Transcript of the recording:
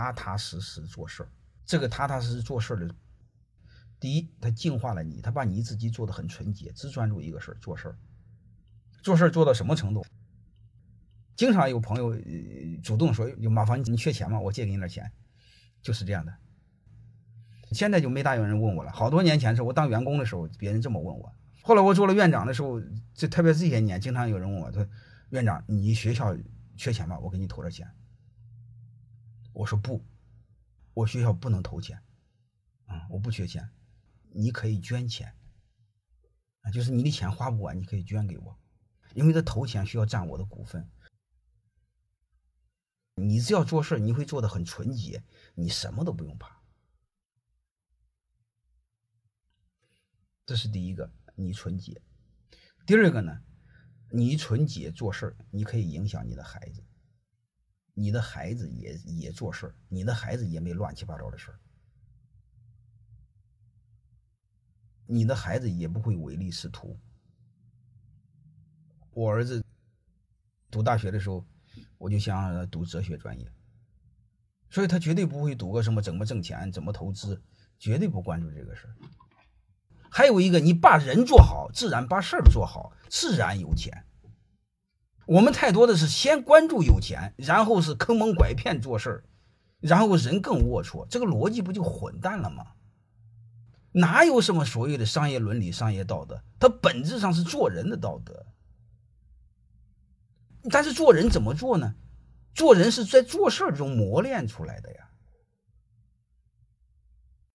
踏踏实实做事儿。这个踏踏实实做事儿的，第一，他净化了你，他把你自己做的很纯洁，只专注一个事儿做事儿。做事儿做到什么程度？经常有朋友主动说：“有马芳，你缺钱吗？我借给你点钱。”就是这样的。现在就没大有人问我了。好多年前是我当员工的时候，别人这么问我。后来我做了院长的时候，这特别这些年，经常有人问我：“说院长，你学校缺钱吗？我给你投点钱。”我说不，我学校不能投钱，啊，我不缺钱，你可以捐钱，啊，就是你的钱花不完，你可以捐给我，因为这投钱需要占我的股份。你只要做事，你会做的很纯洁，你什么都不用怕。这是第一个，你纯洁。第二个呢，你纯洁做事你可以影响你的孩子，你的孩子也也做事儿你的孩子也没乱七八糟的事儿你的孩子也不会唯利是图。我儿子读大学的时候，我就想让他读哲学专业，所以他绝对不会读个什么怎么挣钱、怎么投资，绝对不关注这个事儿。还有一个，你把人做好，自然把事儿做好，自然有钱。我们太多的是先关注有钱，然后是坑蒙拐骗做事儿，然后人更龌龊，这个逻辑不就混蛋了吗？哪有什么所谓的商业伦理、商业道德？它本质上是做人的道德。但是做人怎么做呢？做人是在做事儿中磨练出来的呀。